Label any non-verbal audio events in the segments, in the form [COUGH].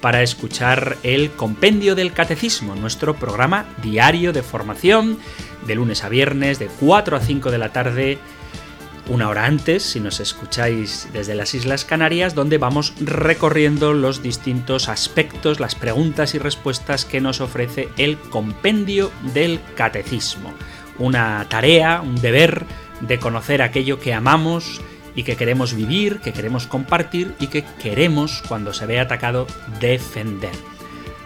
para escuchar el Compendio del Catecismo, nuestro programa diario de formación de lunes a viernes de 4 a 5 de la tarde, una hora antes, si nos escucháis desde las Islas Canarias, donde vamos recorriendo los distintos aspectos, las preguntas y respuestas que nos ofrece el Compendio del Catecismo. Una tarea, un deber de conocer aquello que amamos, y que queremos vivir, que queremos compartir y que queremos, cuando se ve atacado, defender.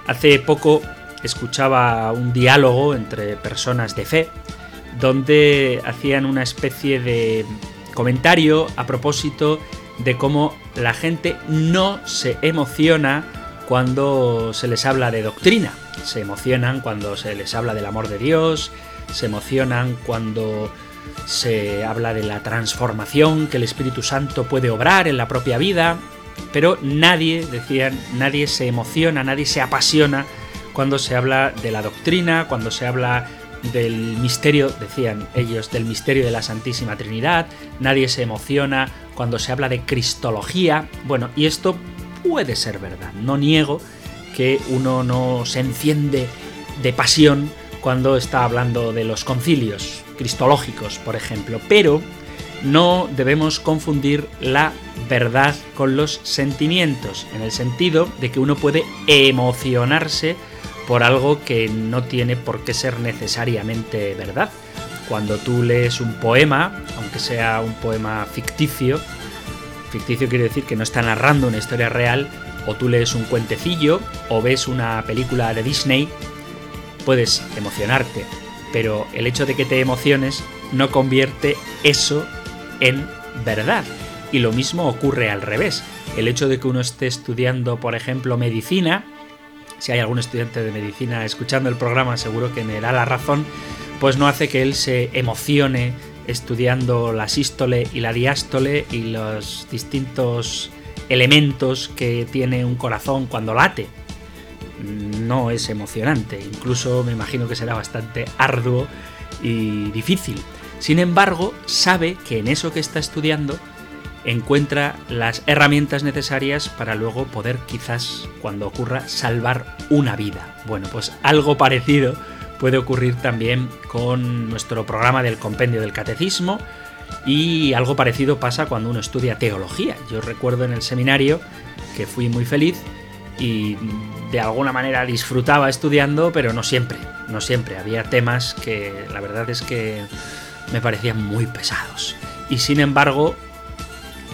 Hace poco escuchaba un diálogo entre personas de fe donde hacían una especie de comentario a propósito de cómo la gente no se emociona cuando se les habla de doctrina. Se emocionan cuando se les habla del amor de Dios, se emocionan cuando se habla de la transformación que el Espíritu Santo puede obrar en la propia vida, pero nadie, decían, nadie se emociona, nadie se apasiona cuando se habla de la doctrina, cuando se habla del misterio, decían ellos, del misterio de la Santísima Trinidad, nadie se emociona cuando se habla de cristología, bueno, y esto puede ser verdad, no niego que uno no se enciende de pasión cuando está hablando de los concilios cristológicos, por ejemplo, pero no debemos confundir la verdad con los sentimientos, en el sentido de que uno puede emocionarse por algo que no tiene por qué ser necesariamente verdad. Cuando tú lees un poema, aunque sea un poema ficticio, ficticio quiere decir que no está narrando una historia real, o tú lees un cuentecillo, o ves una película de Disney, puedes emocionarte, pero el hecho de que te emociones no convierte eso en verdad. Y lo mismo ocurre al revés. El hecho de que uno esté estudiando, por ejemplo, medicina, si hay algún estudiante de medicina escuchando el programa, seguro que me da la razón, pues no hace que él se emocione estudiando la sístole y la diástole y los distintos elementos que tiene un corazón cuando late no es emocionante, incluso me imagino que será bastante arduo y difícil. Sin embargo, sabe que en eso que está estudiando encuentra las herramientas necesarias para luego poder quizás, cuando ocurra, salvar una vida. Bueno, pues algo parecido puede ocurrir también con nuestro programa del compendio del catecismo y algo parecido pasa cuando uno estudia teología. Yo recuerdo en el seminario que fui muy feliz y de alguna manera disfrutaba estudiando, pero no siempre, no siempre. Había temas que la verdad es que me parecían muy pesados. Y sin embargo,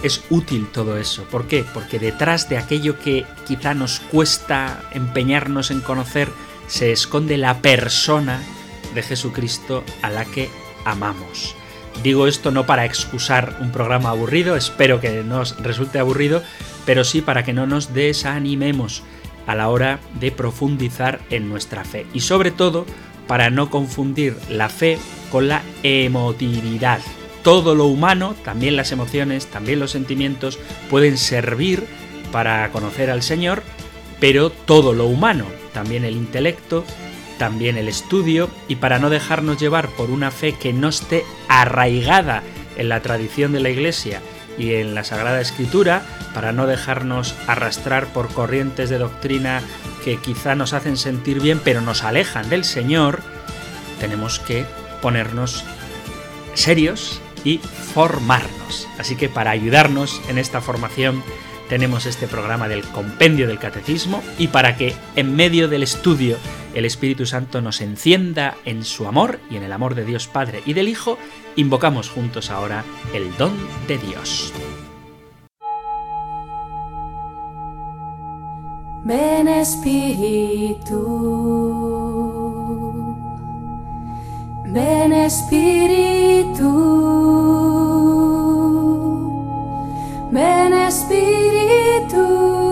es útil todo eso. ¿Por qué? Porque detrás de aquello que quizá nos cuesta empeñarnos en conocer, se esconde la persona de Jesucristo a la que amamos. Digo esto no para excusar un programa aburrido, espero que no os resulte aburrido, pero sí para que no nos desanimemos a la hora de profundizar en nuestra fe y sobre todo para no confundir la fe con la emotividad. Todo lo humano, también las emociones, también los sentimientos, pueden servir para conocer al Señor, pero todo lo humano, también el intelecto, también el estudio, y para no dejarnos llevar por una fe que no esté arraigada en la tradición de la Iglesia y en la Sagrada Escritura, para no dejarnos arrastrar por corrientes de doctrina que quizá nos hacen sentir bien pero nos alejan del Señor, tenemos que ponernos serios y formarnos. Así que para ayudarnos en esta formación tenemos este programa del compendio del catecismo y para que en medio del estudio el Espíritu Santo nos encienda en su amor y en el amor de Dios Padre y del Hijo, invocamos juntos ahora el don de Dios. Ven Espíritu, ven Espíritu, ven Espíritu.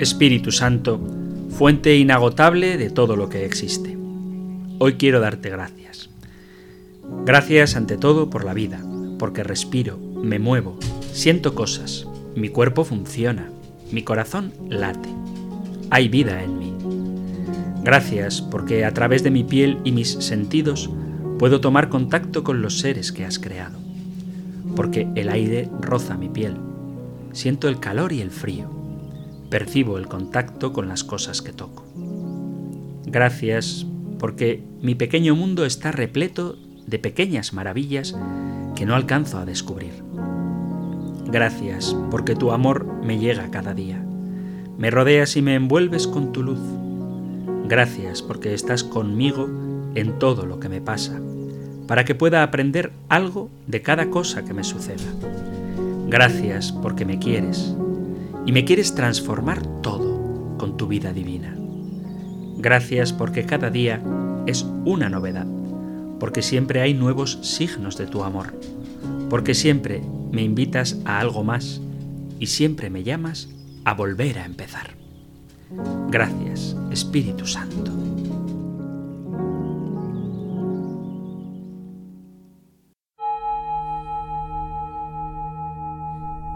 Espíritu Santo, fuente inagotable de todo lo que existe. Hoy quiero darte gracias. Gracias ante todo por la vida, porque respiro, me muevo, siento cosas, mi cuerpo funciona, mi corazón late. Hay vida en mí. Gracias porque a través de mi piel y mis sentidos puedo tomar contacto con los seres que has creado. Porque el aire roza mi piel. Siento el calor y el frío percibo el contacto con las cosas que toco. Gracias porque mi pequeño mundo está repleto de pequeñas maravillas que no alcanzo a descubrir. Gracias porque tu amor me llega cada día. Me rodeas y me envuelves con tu luz. Gracias porque estás conmigo en todo lo que me pasa, para que pueda aprender algo de cada cosa que me suceda. Gracias porque me quieres, y me quieres transformar todo con tu vida divina. Gracias porque cada día es una novedad, porque siempre hay nuevos signos de tu amor, porque siempre me invitas a algo más y siempre me llamas a volver a empezar. Gracias, Espíritu Santo.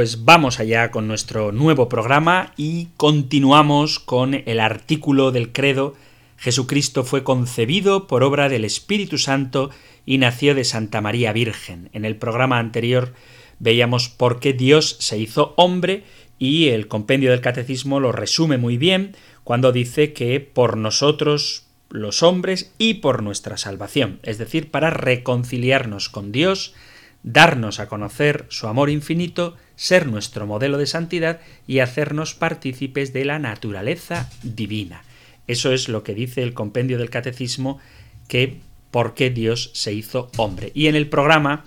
Pues vamos allá con nuestro nuevo programa y continuamos con el artículo del credo Jesucristo fue concebido por obra del Espíritu Santo y nació de Santa María Virgen. En el programa anterior veíamos por qué Dios se hizo hombre y el compendio del catecismo lo resume muy bien cuando dice que por nosotros los hombres y por nuestra salvación, es decir, para reconciliarnos con Dios, darnos a conocer su amor infinito, ser nuestro modelo de santidad y hacernos partícipes de la naturaleza divina. Eso es lo que dice el compendio del catecismo que por qué Dios se hizo hombre. Y en el programa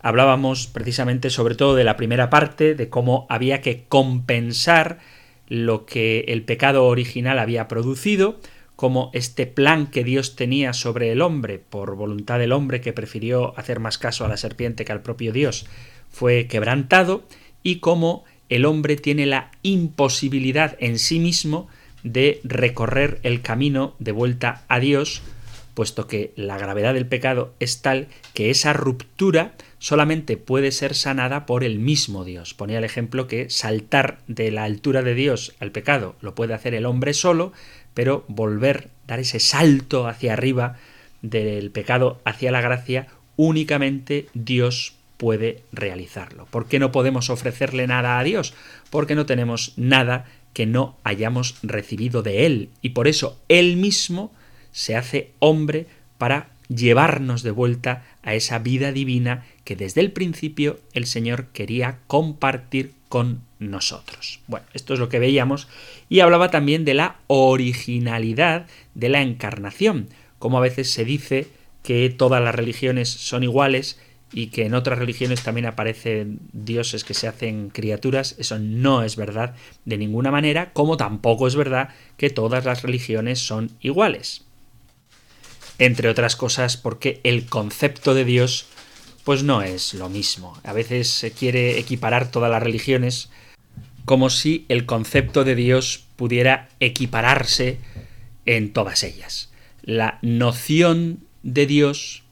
hablábamos precisamente sobre todo de la primera parte, de cómo había que compensar lo que el pecado original había producido, como este plan que Dios tenía sobre el hombre, por voluntad del hombre que prefirió hacer más caso a la serpiente que al propio Dios, fue quebrantado, y cómo el hombre tiene la imposibilidad en sí mismo de recorrer el camino de vuelta a Dios, puesto que la gravedad del pecado es tal que esa ruptura solamente puede ser sanada por el mismo Dios. Ponía el ejemplo que saltar de la altura de Dios al pecado lo puede hacer el hombre solo, pero volver, dar ese salto hacia arriba del pecado hacia la gracia, únicamente Dios puede realizarlo. ¿Por qué no podemos ofrecerle nada a Dios? Porque no tenemos nada que no hayamos recibido de Él. Y por eso Él mismo se hace hombre para llevarnos de vuelta a esa vida divina que desde el principio el Señor quería compartir con nosotros. Bueno, esto es lo que veíamos y hablaba también de la originalidad de la encarnación, como a veces se dice que todas las religiones son iguales y que en otras religiones también aparecen dioses que se hacen criaturas, eso no es verdad de ninguna manera, como tampoco es verdad que todas las religiones son iguales. Entre otras cosas porque el concepto de Dios pues no es lo mismo. A veces se quiere equiparar todas las religiones como si el concepto de Dios pudiera equipararse en todas ellas. La noción de Dios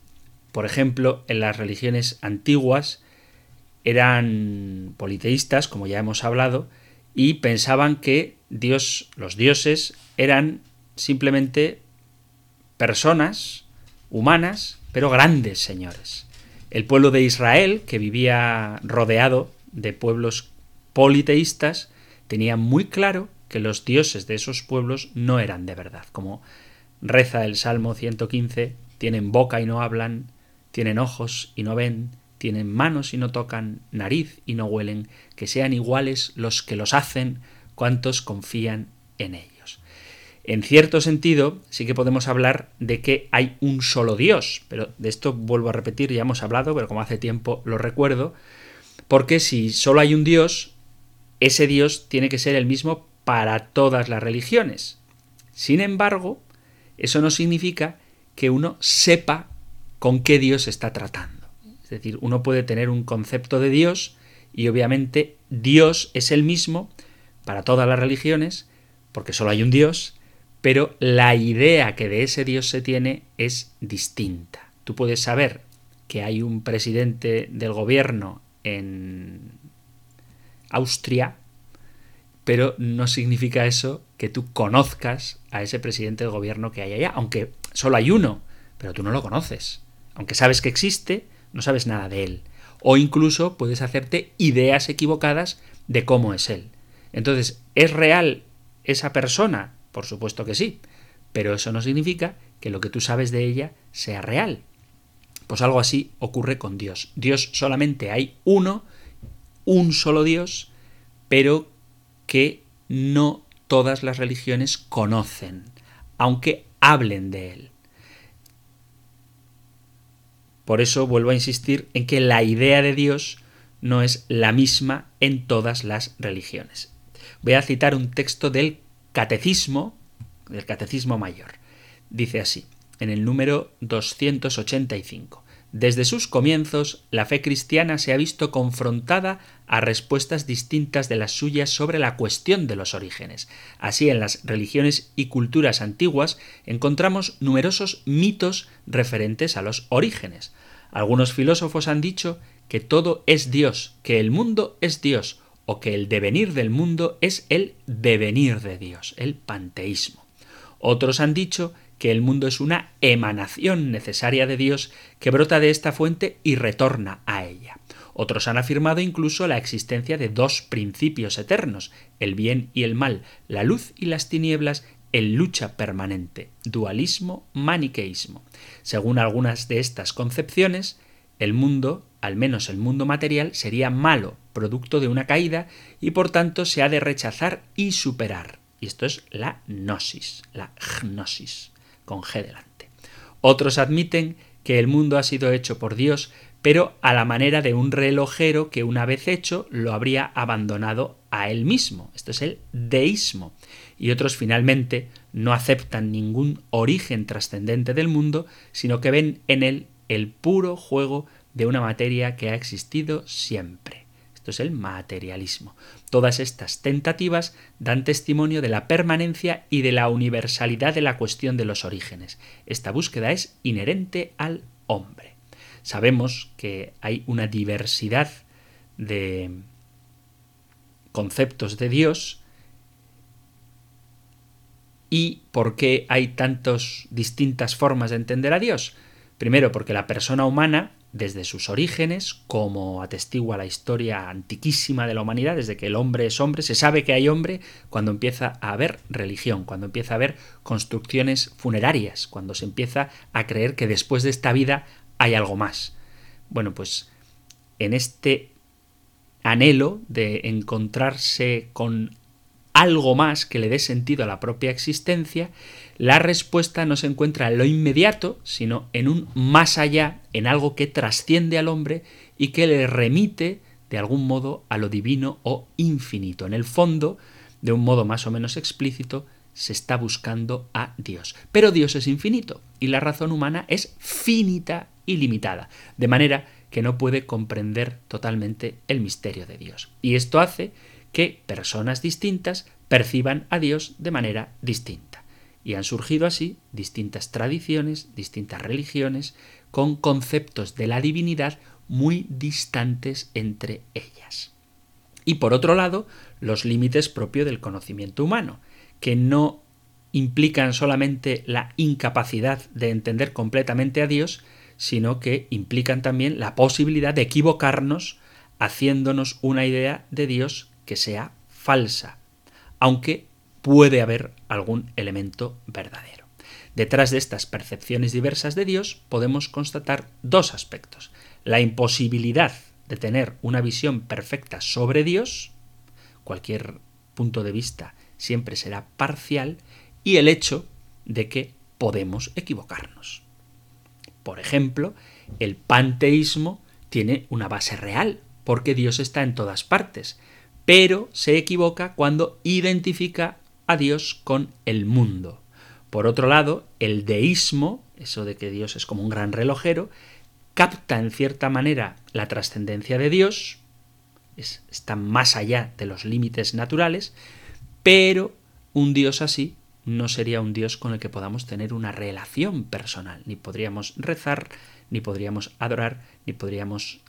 por ejemplo, en las religiones antiguas eran politeístas, como ya hemos hablado, y pensaban que Dios, los dioses, eran simplemente personas humanas, pero grandes señores. El pueblo de Israel, que vivía rodeado de pueblos politeístas, tenía muy claro que los dioses de esos pueblos no eran de verdad. Como reza el Salmo 115, tienen boca y no hablan, tienen ojos y no ven, tienen manos y no tocan, nariz y no huelen, que sean iguales los que los hacen, cuantos confían en ellos. En cierto sentido, sí que podemos hablar de que hay un solo Dios, pero de esto vuelvo a repetir, ya hemos hablado, pero como hace tiempo lo recuerdo, porque si solo hay un Dios, ese Dios tiene que ser el mismo para todas las religiones. Sin embargo, eso no significa que uno sepa con qué Dios está tratando. Es decir, uno puede tener un concepto de Dios y obviamente Dios es el mismo para todas las religiones, porque solo hay un Dios, pero la idea que de ese Dios se tiene es distinta. Tú puedes saber que hay un presidente del gobierno en Austria, pero no significa eso que tú conozcas a ese presidente del gobierno que hay allá, aunque solo hay uno, pero tú no lo conoces. Aunque sabes que existe, no sabes nada de él. O incluso puedes hacerte ideas equivocadas de cómo es él. Entonces, ¿es real esa persona? Por supuesto que sí, pero eso no significa que lo que tú sabes de ella sea real. Pues algo así ocurre con Dios. Dios solamente hay uno, un solo Dios, pero que no todas las religiones conocen, aunque hablen de él. Por eso vuelvo a insistir en que la idea de Dios no es la misma en todas las religiones. Voy a citar un texto del Catecismo, del Catecismo Mayor. Dice así, en el número 285. Desde sus comienzos, la fe cristiana se ha visto confrontada a respuestas distintas de las suyas sobre la cuestión de los orígenes. Así, en las religiones y culturas antiguas encontramos numerosos mitos referentes a los orígenes. Algunos filósofos han dicho que todo es Dios, que el mundo es Dios, o que el devenir del mundo es el devenir de Dios, el panteísmo. Otros han dicho que el mundo es una emanación necesaria de Dios que brota de esta fuente y retorna a ella. Otros han afirmado incluso la existencia de dos principios eternos, el bien y el mal, la luz y las tinieblas, en lucha permanente, dualismo, maniqueísmo. Según algunas de estas concepciones, el mundo, al menos el mundo material, sería malo, producto de una caída, y por tanto se ha de rechazar y superar. Y esto es la gnosis, la gnosis con G delante. Otros admiten que el mundo ha sido hecho por Dios, pero a la manera de un relojero que una vez hecho lo habría abandonado a él mismo. Esto es el deísmo. Y otros finalmente no aceptan ningún origen trascendente del mundo, sino que ven en él el puro juego de una materia que ha existido siempre. Esto es el materialismo. Todas estas tentativas dan testimonio de la permanencia y de la universalidad de la cuestión de los orígenes. Esta búsqueda es inherente al hombre. Sabemos que hay una diversidad de conceptos de Dios y por qué hay tantas distintas formas de entender a Dios. Primero, porque la persona humana desde sus orígenes, como atestigua la historia antiquísima de la humanidad, desde que el hombre es hombre, se sabe que hay hombre cuando empieza a haber religión, cuando empieza a haber construcciones funerarias, cuando se empieza a creer que después de esta vida hay algo más. Bueno, pues en este anhelo de encontrarse con algo más que le dé sentido a la propia existencia, la respuesta no se encuentra en lo inmediato, sino en un más allá, en algo que trasciende al hombre y que le remite de algún modo a lo divino o infinito. En el fondo, de un modo más o menos explícito, se está buscando a Dios. Pero Dios es infinito y la razón humana es finita y limitada, de manera que no puede comprender totalmente el misterio de Dios. Y esto hace que personas distintas perciban a Dios de manera distinta. Y han surgido así distintas tradiciones, distintas religiones, con conceptos de la divinidad muy distantes entre ellas. Y por otro lado, los límites propios del conocimiento humano, que no implican solamente la incapacidad de entender completamente a Dios, sino que implican también la posibilidad de equivocarnos haciéndonos una idea de Dios que sea falsa, aunque puede haber algún elemento verdadero. Detrás de estas percepciones diversas de Dios podemos constatar dos aspectos. La imposibilidad de tener una visión perfecta sobre Dios, cualquier punto de vista siempre será parcial, y el hecho de que podemos equivocarnos. Por ejemplo, el panteísmo tiene una base real, porque Dios está en todas partes, pero se equivoca cuando identifica a Dios con el mundo. Por otro lado, el deísmo, eso de que Dios es como un gran relojero, capta en cierta manera la trascendencia de Dios, está más allá de los límites naturales, pero un Dios así no sería un Dios con el que podamos tener una relación personal, ni podríamos rezar, ni podríamos adorar, ni podríamos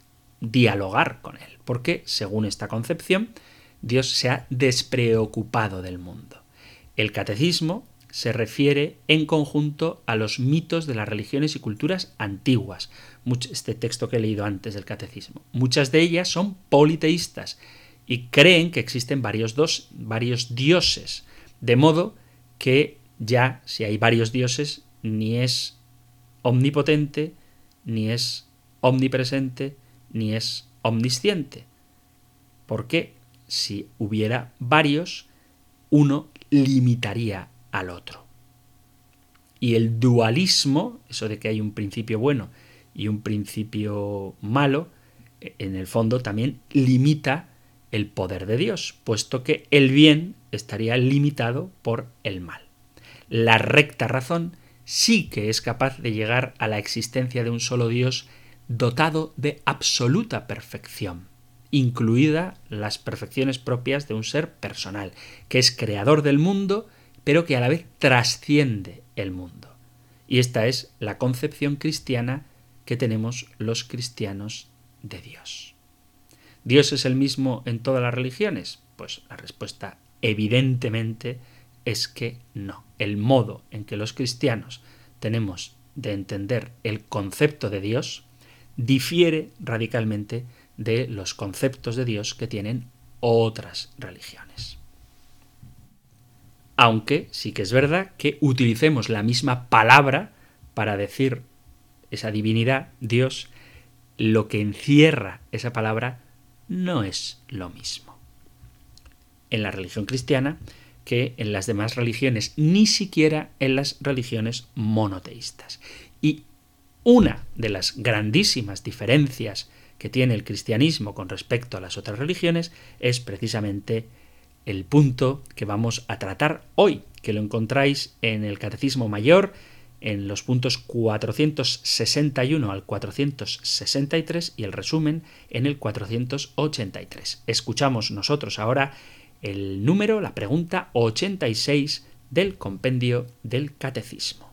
dialogar con Él, porque, según esta concepción, Dios se ha despreocupado del mundo. El catecismo se refiere en conjunto a los mitos de las religiones y culturas antiguas, este texto que he leído antes del catecismo. Muchas de ellas son politeístas y creen que existen varios, dos, varios dioses, de modo que ya si hay varios dioses, ni es omnipotente, ni es omnipresente, ni es omnisciente. Porque si hubiera varios, uno limitaría al otro. Y el dualismo, eso de que hay un principio bueno y un principio malo, en el fondo también limita el poder de Dios, puesto que el bien estaría limitado por el mal. La recta razón sí que es capaz de llegar a la existencia de un solo Dios dotado de absoluta perfección, incluida las perfecciones propias de un ser personal, que es creador del mundo, pero que a la vez trasciende el mundo. Y esta es la concepción cristiana que tenemos los cristianos de Dios. ¿Dios es el mismo en todas las religiones? Pues la respuesta evidentemente es que no. El modo en que los cristianos tenemos de entender el concepto de Dios difiere radicalmente de los conceptos de Dios que tienen otras religiones. Aunque sí que es verdad que utilicemos la misma palabra para decir esa divinidad, Dios, lo que encierra esa palabra no es lo mismo. En la religión cristiana que en las demás religiones, ni siquiera en las religiones monoteístas. Y una de las grandísimas diferencias que tiene el cristianismo con respecto a las otras religiones es precisamente el punto que vamos a tratar hoy, que lo encontráis en el Catecismo Mayor, en los puntos 461 al 463 y el resumen en el 483. Escuchamos nosotros ahora el número, la pregunta 86 del compendio del Catecismo.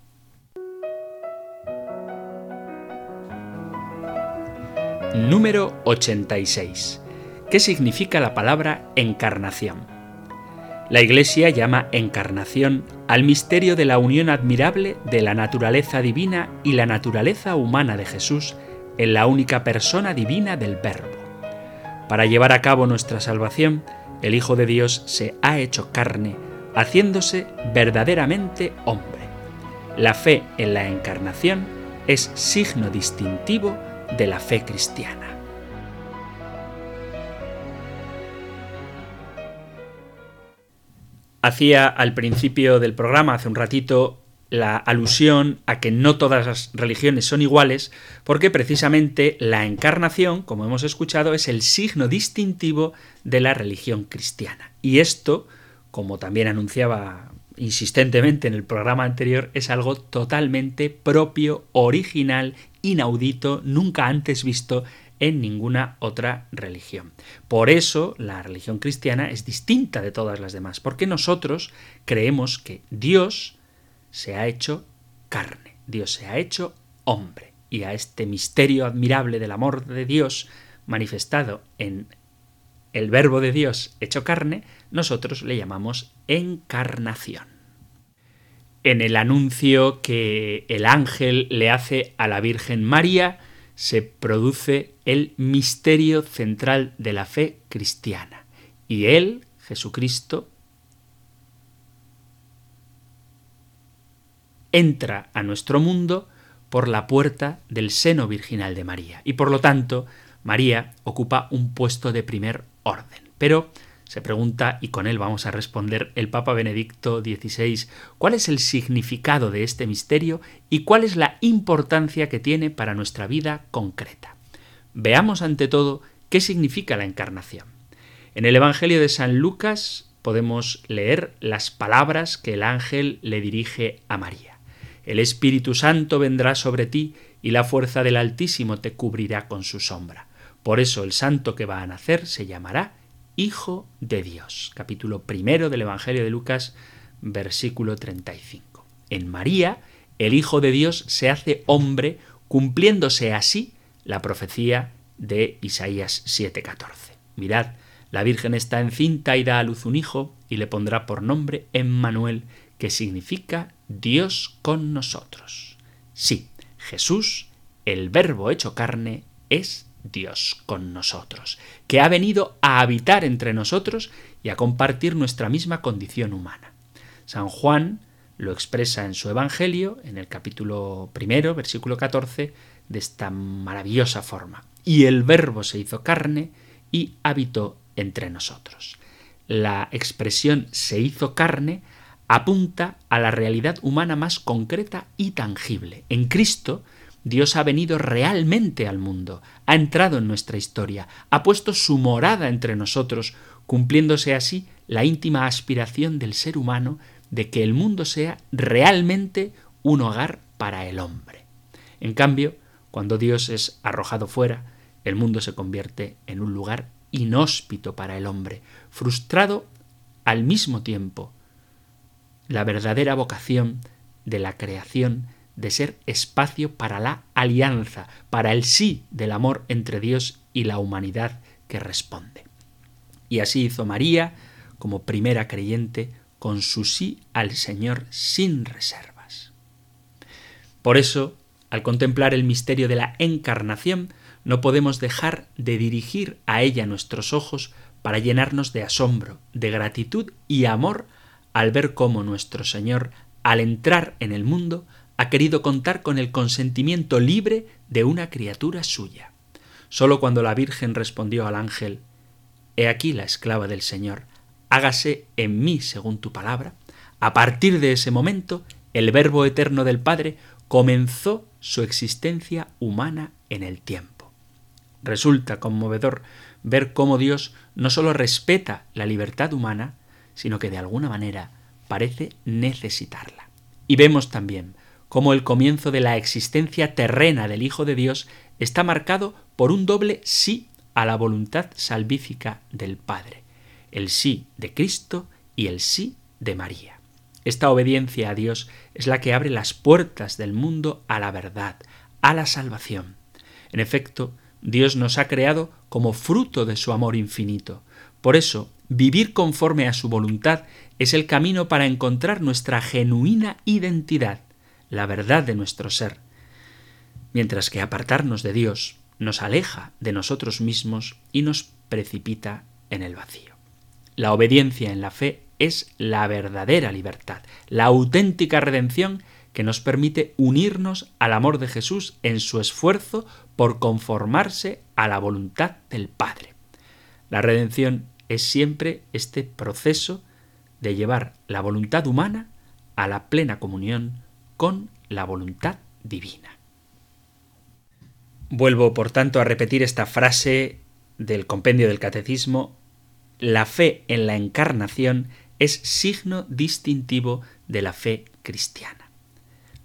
Número 86. ¿Qué significa la palabra encarnación? La Iglesia llama encarnación al misterio de la unión admirable de la naturaleza divina y la naturaleza humana de Jesús en la única persona divina del Verbo. Para llevar a cabo nuestra salvación, el Hijo de Dios se ha hecho carne, haciéndose verdaderamente hombre. La fe en la encarnación es signo distintivo de la fe cristiana. Hacía al principio del programa, hace un ratito, la alusión a que no todas las religiones son iguales, porque precisamente la encarnación, como hemos escuchado, es el signo distintivo de la religión cristiana. Y esto, como también anunciaba insistentemente en el programa anterior, es algo totalmente propio, original, inaudito, nunca antes visto en ninguna otra religión. Por eso la religión cristiana es distinta de todas las demás, porque nosotros creemos que Dios, se ha hecho carne, Dios se ha hecho hombre. Y a este misterio admirable del amor de Dios manifestado en el verbo de Dios hecho carne, nosotros le llamamos encarnación. En el anuncio que el ángel le hace a la Virgen María, se produce el misterio central de la fe cristiana. Y él, Jesucristo, entra a nuestro mundo por la puerta del seno virginal de María. Y por lo tanto, María ocupa un puesto de primer orden. Pero Se pregunta, y con él vamos a responder, el Papa Benedicto XVI, cuál es el significado de este misterio y cuál es la importancia que tiene para nuestra vida concreta. Veamos ante todo qué significa la encarnación. En el Evangelio de San Lucas podemos leer las palabras que el ángel le dirige a María. El Espíritu Santo vendrá sobre ti y la fuerza del Altísimo te cubrirá con su sombra. Por eso el santo que va a nacer se llamará Hijo de Dios. Capítulo primero del Evangelio de Lucas, versículo 35. En María, el Hijo de Dios se hace hombre, cumpliéndose así la profecía de Isaías 7:14. Mirad, la Virgen está encinta y da a luz un hijo y le pondrá por nombre Emmanuel, que significa Dios con nosotros. Sí, Jesús, el Verbo hecho carne, es Dios con nosotros, que ha venido a habitar entre nosotros y a compartir nuestra misma condición humana. San Juan lo expresa en su Evangelio, en el capítulo primero, versículo 14, de esta maravillosa forma. Y el Verbo se hizo carne y habitó entre nosotros. La expresión se hizo carne apunta a la realidad humana más concreta y tangible. En Cristo, Dios ha venido realmente al mundo, ha entrado en nuestra historia, ha puesto su morada entre nosotros, cumpliéndose así la íntima aspiración del ser humano de que el mundo sea realmente un hogar para el hombre. En cambio, cuando Dios es arrojado fuera, el mundo se convierte en un lugar inhóspito para el hombre, frustrado al mismo tiempo. La verdadera vocación de la creación de ser espacio para la alianza, para el sí del amor entre Dios y la humanidad que responde. Y así hizo María, como primera creyente, con su sí al Señor sin reservas. Por eso, al contemplar el misterio de la encarnación, no podemos dejar de dirigir a ella nuestros ojos para llenarnos de asombro, de gratitud y amor al ver cómo nuestro Señor, al entrar en el mundo, ha querido contar con el consentimiento libre de una criatura suya. Sólo cuando la Virgen respondió al ángel He aquí la esclava del Señor, hágase en mí según tu palabra, a partir de ese momento el Verbo eterno del Padre comenzó su existencia humana en el tiempo. Resulta conmovedor ver cómo Dios no sólo respeta la libertad humana, sino que de alguna manera parece necesitarla. Y vemos también cómo el comienzo de la existencia terrena del Hijo de Dios está marcado por un doble sí a la voluntad salvífica del Padre, el sí de Cristo y el sí de María. Esta obediencia a Dios es la que abre las puertas del mundo a la verdad, a la salvación. En efecto, Dios nos ha creado como fruto de su amor infinito. Por eso, vivir conforme a su voluntad es el camino para encontrar nuestra genuina identidad, la verdad de nuestro ser, mientras que apartarnos de Dios nos aleja de nosotros mismos y nos precipita en el vacío. La obediencia en la fe es la verdadera libertad, la auténtica redención que nos permite unirnos al amor de Jesús en su esfuerzo por conformarse a la voluntad del Padre. La redención es siempre este proceso de llevar la voluntad humana a la plena comunión con la voluntad divina. Vuelvo, por tanto, a repetir esta frase del compendio del catecismo. La fe en la encarnación es signo distintivo de la fe cristiana.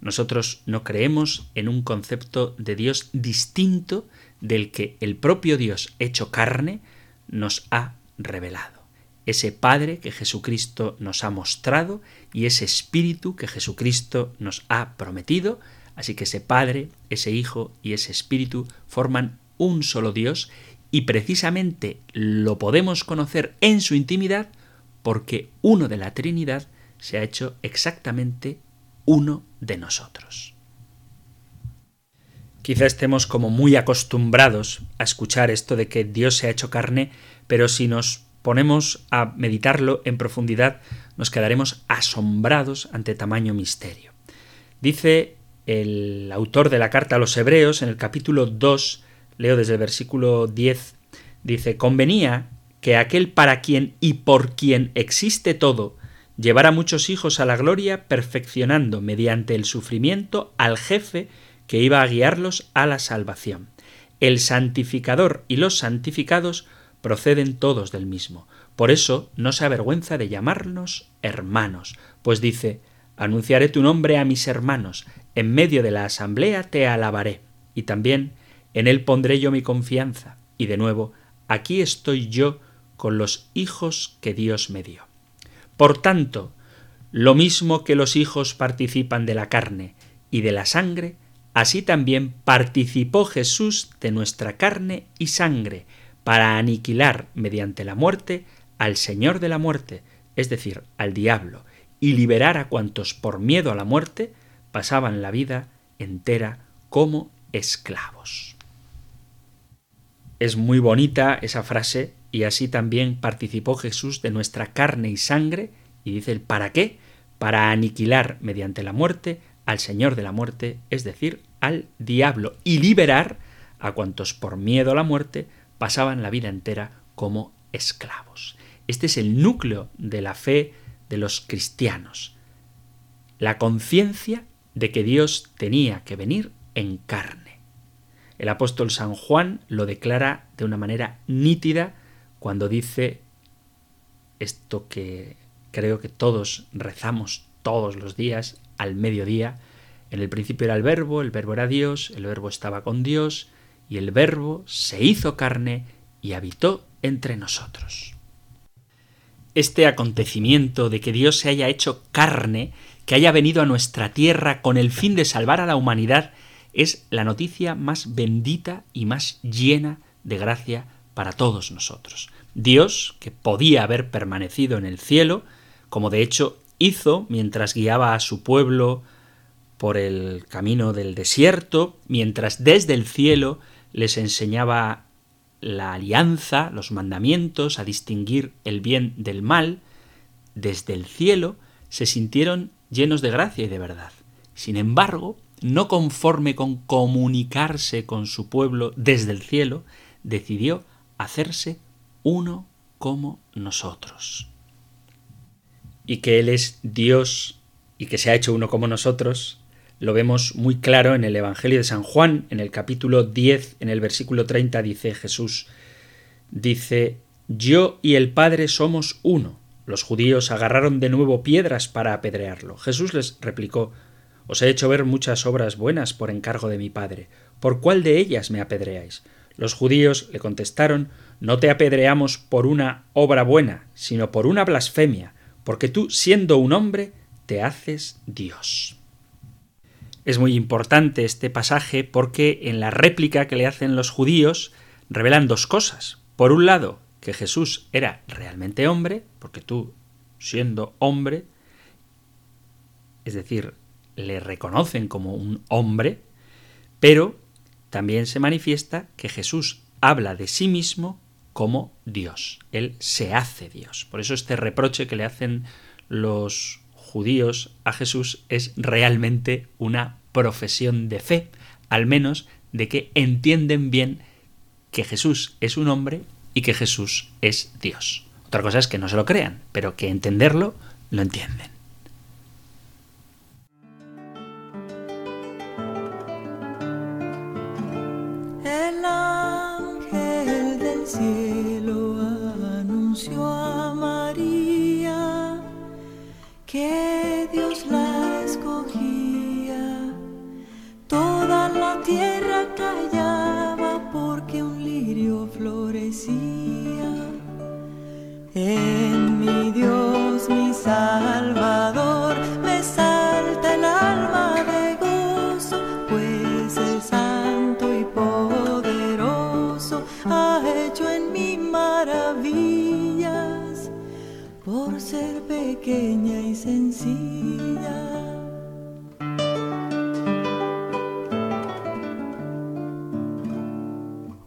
Nosotros no creemos en un concepto de Dios distinto del que el propio Dios hecho carne nos ha revelado ese Padre que Jesucristo nos ha mostrado y ese Espíritu que Jesucristo nos ha prometido. Así que ese Padre, ese Hijo y ese Espíritu forman un solo Dios y precisamente lo podemos conocer en su intimidad porque uno de la Trinidad se ha hecho exactamente uno de nosotros. Quizá estemos como muy acostumbrados a escuchar esto de que Dios se ha hecho carne, pero si nos ponemos a meditarlo en profundidad, nos quedaremos asombrados ante tamaño misterio. Dice el autor de la carta a los Hebreos en el capítulo 2, leo desde el versículo 10, dice, convenía que que aquel para quien y por quien existe todo, llevara muchos hijos a la gloria, perfeccionando mediante el sufrimiento al jefe que iba a guiarlos a la salvación. El santificador y los santificados proceden todos del mismo. Por eso no se avergüenza de llamarnos hermanos, pues dice, anunciaré tu nombre a mis hermanos, en medio de la asamblea te alabaré, y también en él pondré yo mi confianza, y de nuevo, aquí estoy yo con los hijos que Dios me dio. Por tanto, lo mismo que los hijos participan de la carne y de la sangre, así también participó Jesús de nuestra carne y sangre, para aniquilar mediante la muerte al Señor de la muerte, es decir, al diablo, y liberar a cuantos por miedo a la muerte pasaban la vida entera como esclavos. Es muy bonita esa frase y así también participó Jesús de nuestra carne y sangre y dice el para qué, para aniquilar mediante la muerte al Señor de la muerte, es decir, al diablo, y liberar a cuantos por miedo a la muerte pasaban la vida entera como esclavos. Este es el núcleo de la fe de los cristianos. La conciencia de que Dios tenía que venir en carne. El apóstol San Juan lo declara de una manera nítida cuando dice esto que creo que todos rezamos todos los días al mediodía. En el principio era el verbo, el verbo era Dios, el verbo estaba con Dios y el verbo se hizo carne y habitó entre nosotros. Este acontecimiento de que Dios se haya hecho carne, que haya venido a nuestra tierra con el fin de salvar a la humanidad, es la noticia más bendita y más llena de gracia para todos nosotros. Dios, que podía haber permanecido en el cielo, como de hecho hizo mientras guiaba a su pueblo por el camino del desierto, mientras desde el cielo les enseñaba la alianza, los mandamientos, a distinguir el bien del mal, desde el cielo se sintieron llenos de gracia y de verdad. Sin embargo, no conforme con comunicarse con su pueblo desde el cielo, decidió hacerse uno como nosotros. Y que Él es Dios y que se ha hecho uno como nosotros, lo vemos muy claro en el Evangelio de San Juan, en el capítulo 10, en el versículo 30 dice Jesús, dice, Yo y el Padre somos uno. Los judíos agarraron de nuevo piedras para apedrearlo. Jesús les replicó, Os he hecho ver muchas obras buenas por encargo de mi Padre. ¿Por cuál de ellas me apedreáis? Los judíos le contestaron, No te apedreamos por una obra buena, sino por una blasfemia, porque tú, siendo un hombre, te haces Dios. Es muy importante este pasaje porque en la réplica que le hacen los judíos revelan dos cosas. Por un lado, que Jesús era realmente hombre, porque tú, siendo hombre, es decir, le reconocen como un hombre, pero también se manifiesta que Jesús habla de sí mismo como Dios. Él se hace Dios. Por eso este reproche que le hacen los judíos a Jesús es realmente una profesión de fe, al menos de que entienden bien que Jesús es un hombre y que Jesús es Dios. Otra cosa es que no se lo crean, pero que entenderlo lo entienden. Tierra callaba porque un lirio florecía. En mi Dios, mi Salvador, me salta el alma de gozo, pues el Santo y Poderoso ha hecho en mí maravillas por ser pequeña y sencilla.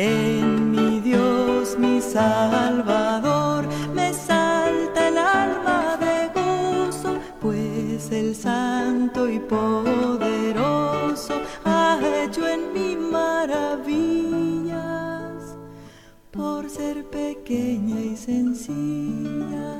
En mi Dios, mi Salvador, me salta el alma de gozo, pues el Santo y poderoso ha hecho en mí maravillas por ser pequeña y sencilla.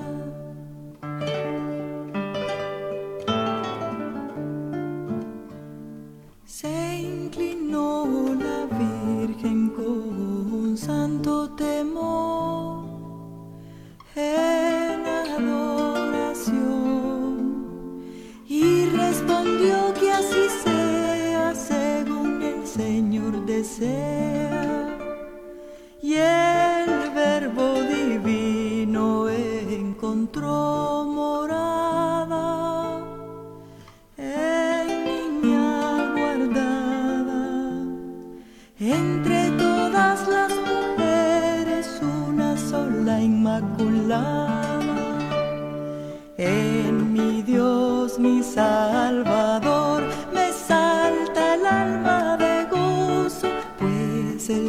Y el verbo divino encontró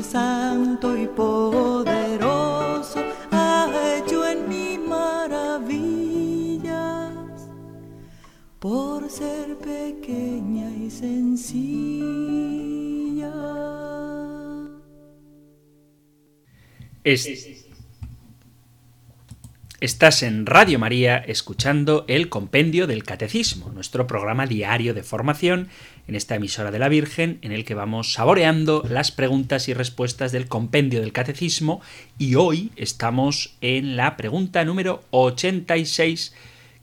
santo y poderoso ha hecho en mí maravillas por ser pequeña y sencilla. Estás en Radio María escuchando el Compendio del Catecismo, nuestro programa diario de formación en esta emisora de la Virgen, en el que vamos saboreando las preguntas y respuestas del Compendio del Catecismo y hoy estamos en la pregunta número 86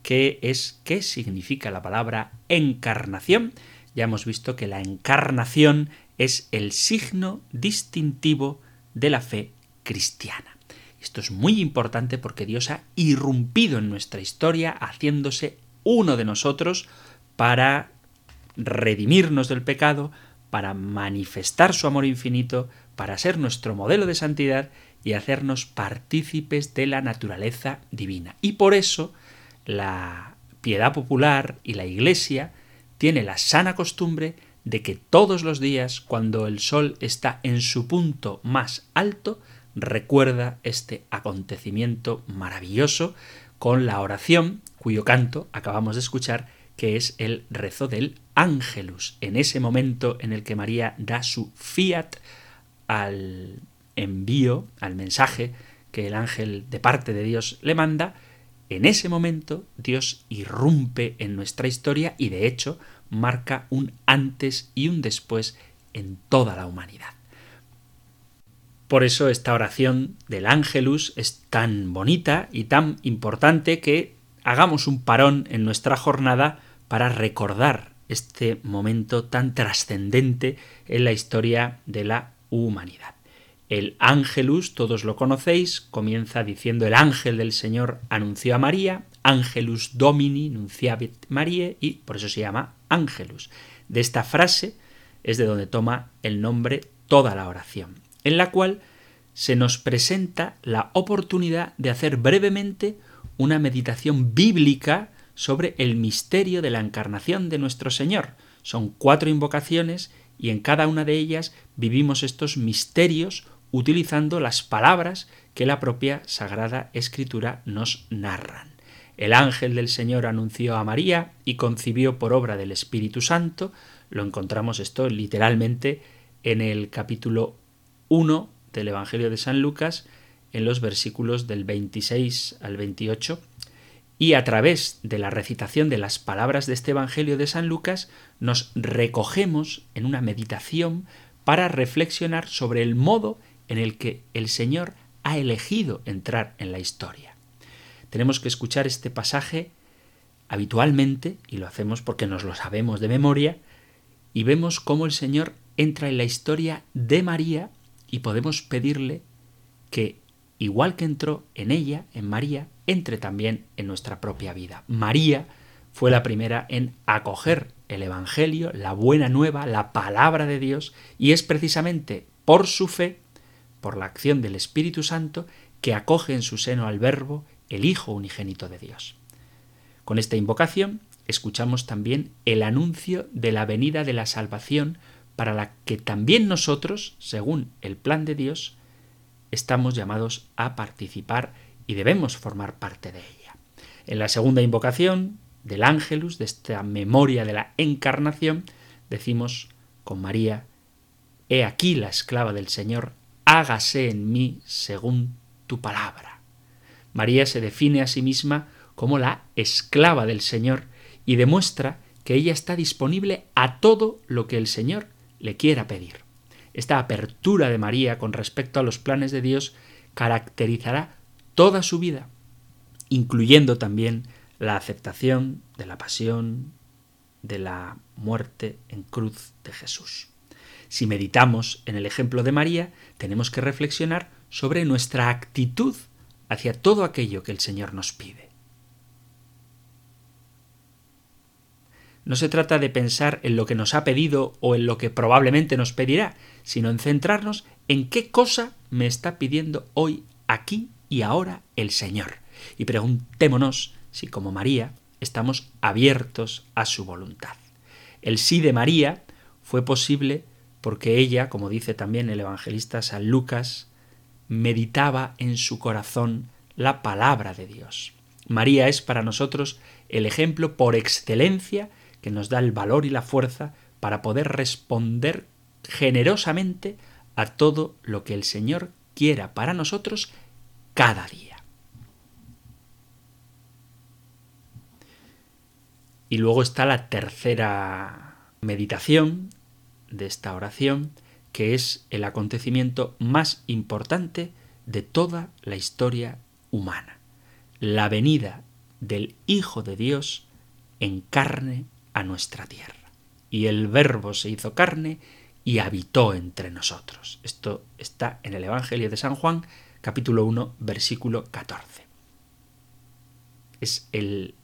que es ¿qué significa la palabra encarnación? Ya hemos visto que la encarnación es el signo distintivo de la fe cristiana. Esto es muy importante porque Dios ha irrumpido en nuestra historia haciéndose uno de nosotros para redimirnos del pecado, para manifestar su amor infinito, para ser nuestro modelo de santidad y hacernos partícipes de la naturaleza divina. Y por eso la piedad popular y la Iglesia tiene la sana costumbre de que todos los días, cuando el sol está en su punto más alto, recuerda este acontecimiento maravilloso con la oración cuyo canto acabamos de escuchar, que es el rezo del Ángelus, en ese momento en el que María da su fiat al envío, al mensaje que el ángel de parte de Dios le manda, en ese momento Dios irrumpe en nuestra historia y de hecho marca un antes y un después en toda la humanidad. Por eso esta oración del Ángelus es tan bonita y tan importante que hagamos un parón en nuestra jornada para recordar este momento tan trascendente en la historia de la humanidad. El Ángelus, todos lo conocéis, comienza diciendo el ángel del Señor anunció a María, Angelus Domini nunciavit Mariae y por eso se llama Ángelus. De esta frase es de donde toma el nombre toda la oración, en la cual se nos presenta la oportunidad de hacer brevemente una meditación bíblica sobre el misterio de la encarnación de nuestro Señor. Son cuatro invocaciones y en cada una de ellas vivimos estos misterios utilizando las palabras que la propia Sagrada Escritura nos narran. El ángel del Señor anunció a María y concibió por obra del Espíritu Santo. Lo encontramos esto literalmente en el capítulo 1 del Evangelio de San Lucas, en los versículos del 26 al 28. Y a través de la recitación de las palabras de este Evangelio de San Lucas, nos recogemos en una meditación para reflexionar sobre el modo en el que el Señor ha elegido entrar en la historia. Tenemos que escuchar este pasaje habitualmente, y lo hacemos porque nos lo sabemos de memoria, y vemos cómo el Señor entra en la historia de María y podemos pedirle que, igual que entró en ella, en María, entre también en nuestra propia vida. María fue la primera en acoger el Evangelio, la buena nueva, la palabra de Dios, y es precisamente por su fe, por la acción del Espíritu Santo, que acoge en su seno al Verbo, el Hijo unigénito de Dios. Con esta invocación escuchamos también el anuncio de la venida de la salvación para la que también nosotros, según el plan de Dios, estamos llamados a participar y debemos formar parte de ella. En la segunda invocación del ángelus, de esta memoria de la encarnación, decimos con María, He aquí la esclava del Señor, hágase en mí según tu palabra. María se define a sí misma como la esclava del Señor y demuestra que ella está disponible a todo lo que el Señor le quiera pedir. Esta apertura de María con respecto a los planes de Dios caracterizará toda su vida, incluyendo también la aceptación de la pasión, de la muerte en cruz de Jesús. Si meditamos en el ejemplo de María, tenemos que reflexionar sobre nuestra actitud hacia todo aquello que el Señor nos pide. No se trata de pensar en lo que nos ha pedido o en lo que probablemente nos pedirá, sino en centrarnos en qué cosa me está pidiendo hoy, aquí y ahora el Señor. Y preguntémonos si como María estamos abiertos a su voluntad. El sí de María fue posible porque ella, como dice también el evangelista San Lucas, meditaba en su corazón la palabra de Dios. María es para nosotros el ejemplo por excelencia que nos da el valor y la fuerza para poder responder generosamente a todo lo que el Señor quiera para nosotros cada día. Y luego está la tercera meditación de esta oración, que es el acontecimiento más importante de toda la historia humana, la venida del Hijo de Dios en carne a nuestra tierra. Y el Verbo se hizo carne y habitó entre nosotros. Esto está en el Evangelio de San Juan, capítulo 1, versículo 14. Es el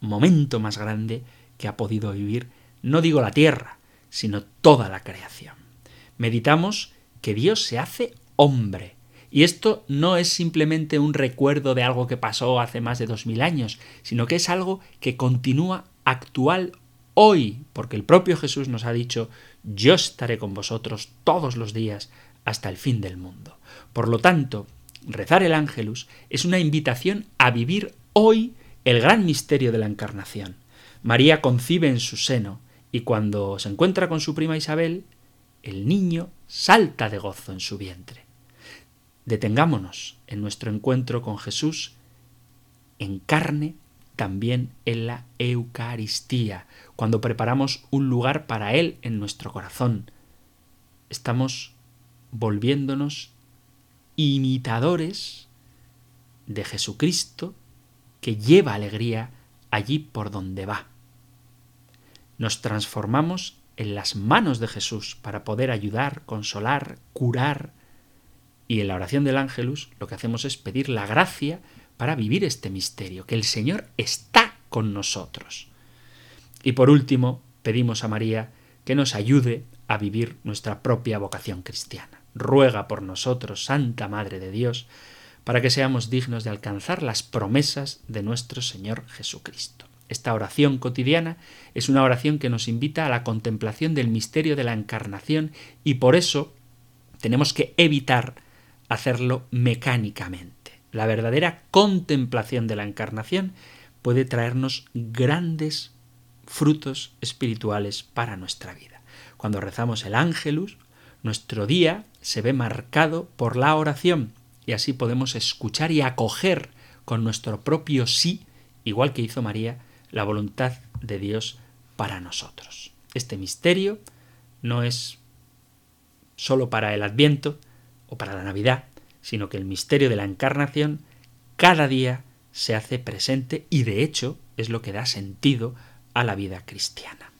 momento más grande que ha podido vivir, no digo la tierra, sino toda la creación. Meditamos que Dios se hace hombre. Y esto no es simplemente un recuerdo de algo que pasó hace más de dos mil años, sino que es algo que continúa actual hoy, porque el propio Jesús nos ha dicho, yo estaré con vosotros todos los días hasta el fin del mundo. Por lo tanto, rezar el ángelus es una invitación a vivir hoy el gran misterio de la encarnación. María concibe en su seno y cuando se encuentra con su prima Isabel, el niño salta de gozo en su vientre. Detengámonos en nuestro encuentro con Jesús en carne también en la Eucaristía, cuando preparamos un lugar para Él en nuestro corazón. Estamos volviéndonos imitadores de Jesucristo que lleva alegría allí por donde va. Nos transformamos en las manos de Jesús para poder ayudar, consolar, curar. Y en la oración del ángelus lo que hacemos es pedir la gracia para vivir este misterio, que el Señor está con nosotros. Y por último, pedimos a María que nos ayude a vivir nuestra propia vocación cristiana. Ruega por nosotros, Santa Madre de Dios, para que seamos dignos de alcanzar las promesas de nuestro Señor Jesucristo. Esta oración cotidiana es una oración que nos invita a la contemplación del misterio de la encarnación y por eso tenemos que evitar hacerlo mecánicamente. La verdadera contemplación de la encarnación puede traernos grandes frutos espirituales para nuestra vida. Cuando rezamos el ángelus, nuestro día se ve marcado por la oración y así podemos escuchar y acoger con nuestro propio sí, igual que hizo María, la voluntad de Dios para nosotros. Este misterio no es sólo para el Adviento o para la Navidad, sino que el misterio de la encarnación cada día se hace presente y de hecho es lo que da sentido a la vida cristiana.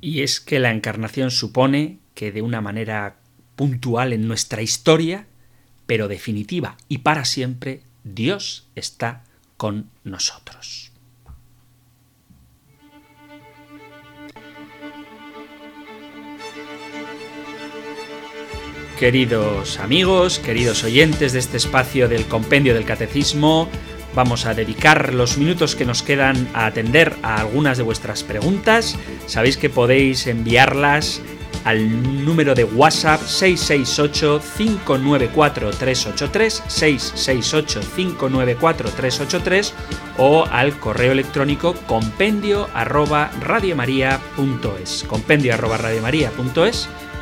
Y es que la encarnación supone que de una manera puntual en nuestra historia, pero definitiva y para siempre, Dios está con nosotros. Queridos amigos, queridos oyentes de este espacio del Compendio del Catecismo, vamos a dedicar los minutos que nos quedan a atender a algunas de vuestras preguntas. Sabéis que podéis enviarlas al número de WhatsApp 668-594-383, 668-594-383 o al correo electrónico compendio arroba radiomaria.es,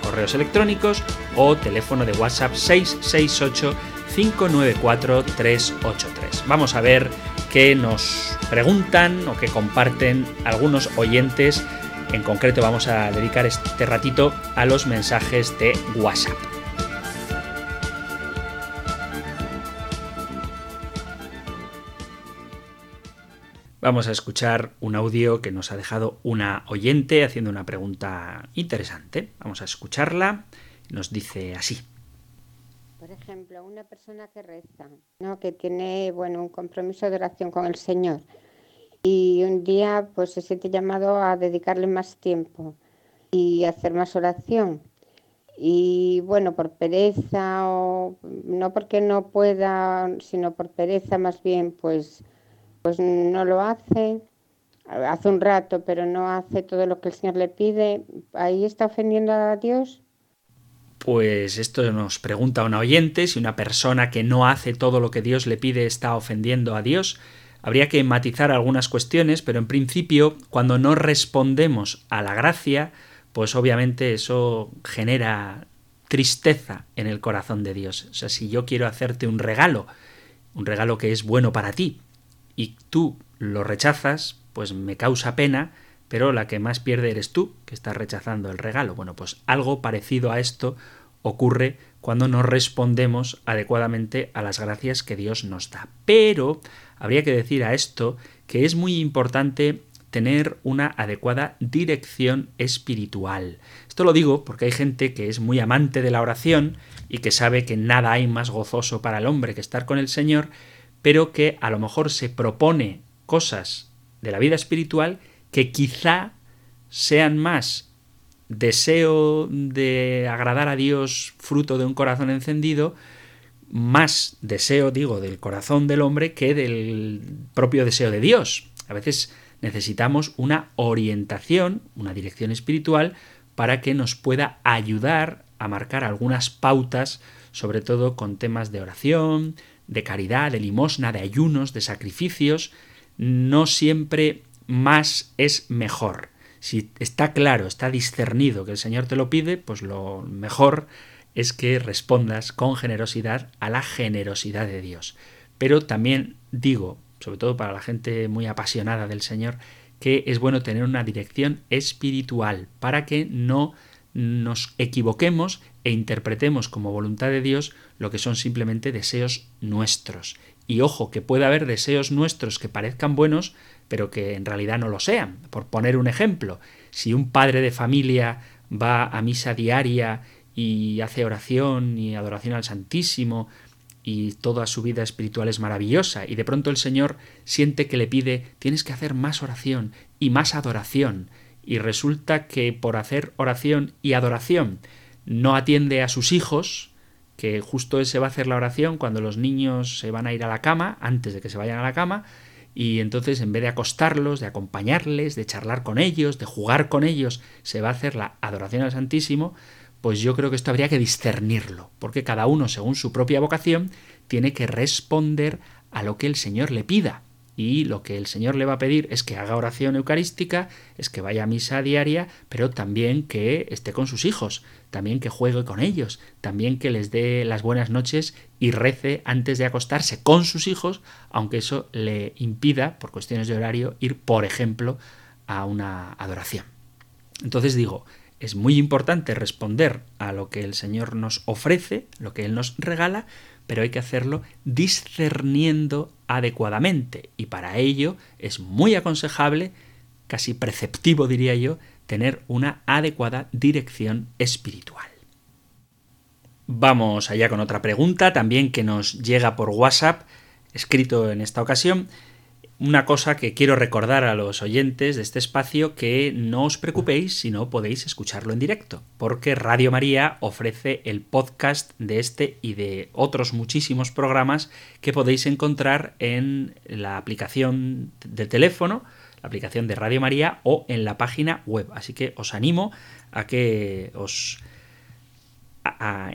correos electrónicos o teléfono de WhatsApp 668 594 383. Vamos a ver qué nos preguntan o qué comparten algunos oyentes. En concreto vamos a dedicar este ratito a los mensajes de WhatsApp. Vamos a escuchar un audio que nos ha dejado una oyente haciendo una pregunta interesante. Vamos a escucharla. Nos dice así. Por ejemplo, una persona que reza, ¿no? que tiene bueno, un compromiso de oración con el Señor y un día pues se siente llamado a dedicarle más tiempo y hacer más oración. Y bueno, por pereza o no porque no pueda, sino por pereza más bien, pues pues no lo hace, hace un rato, pero no hace todo lo que el Señor le pide, ¿ahí está ofendiendo a Dios? Pues esto nos pregunta una oyente, si una persona que no hace todo lo que Dios le pide está ofendiendo a Dios. Habría que matizar algunas cuestiones, pero en principio, cuando no respondemos a la gracia, pues obviamente eso genera tristeza en el corazón de Dios. O sea, si yo quiero hacerte un regalo, un regalo que es bueno para ti, y tú lo rechazas, pues me causa pena, pero la que más pierde eres tú, que estás rechazando el regalo. Bueno, pues algo parecido a esto ocurre cuando no respondemos adecuadamente a las gracias que Dios nos da. Pero habría que decir a esto que es muy importante tener una adecuada dirección espiritual. Esto lo digo porque hay gente que es muy amante de la oración y que sabe que nada hay más gozoso para el hombre que estar con el Señor, pero que a lo mejor se propone cosas de la vida espiritual que quizá sean más deseo de agradar a Dios fruto de un corazón encendido, más deseo, digo, del corazón del hombre que del propio deseo de Dios. A veces necesitamos una orientación, una dirección espiritual, para que nos pueda ayudar a marcar algunas pautas, sobre todo con temas de oración, de caridad, de limosna, de ayunos, de sacrificios, no siempre más es mejor. Si está claro, está discernido que el Señor te lo pide, pues lo mejor es que respondas con generosidad a la generosidad de Dios. Pero también digo, sobre todo para la gente muy apasionada del Señor, que es bueno tener una dirección espiritual para que no nos equivoquemos e interpretemos como voluntad de Dios lo que son simplemente deseos nuestros. Y ojo, que puede haber deseos nuestros que parezcan buenos, pero que en realidad no lo sean. Por poner un ejemplo, si un padre de familia va a misa diaria y hace oración y adoración al Santísimo, y toda su vida espiritual es maravillosa, y de pronto el Señor siente que le pide tienes que hacer más oración y más adoración, y resulta que por hacer oración y adoración no atiende a sus hijos, que justo ese va a hacer la oración cuando los niños se van a ir a la cama, antes de que se vayan a la cama, y entonces en vez de acostarlos, de acompañarles, de charlar con ellos, de jugar con ellos, se va a hacer la adoración al Santísimo, pues yo creo que esto habría que discernirlo, porque cada uno, según su propia vocación, tiene que responder a lo que el Señor le pida y lo que el Señor le va a pedir es que haga oración eucarística, es que vaya a misa diaria, pero también que esté con sus hijos, también que juegue con ellos, también que les dé las buenas noches y rece antes de acostarse con sus hijos, aunque eso le impida, por cuestiones de horario, ir, por ejemplo, a una adoración. Entonces digo, es muy importante responder a lo que el Señor nos ofrece, lo que Él nos regala, pero hay que hacerlo discerniendo adecuadamente y para ello es muy aconsejable, casi preceptivo diría yo, tener una adecuada dirección espiritual. Vamos allá con otra pregunta también que nos llega por WhatsApp, escrito en esta ocasión. Una cosa que quiero recordar a los oyentes de este espacio que no os preocupéis si no podéis escucharlo en directo, porque Radio María ofrece el podcast de este y de otros muchísimos programas que podéis encontrar en la aplicación de teléfono, la aplicación de Radio María o en la página web. Así que os animo a que os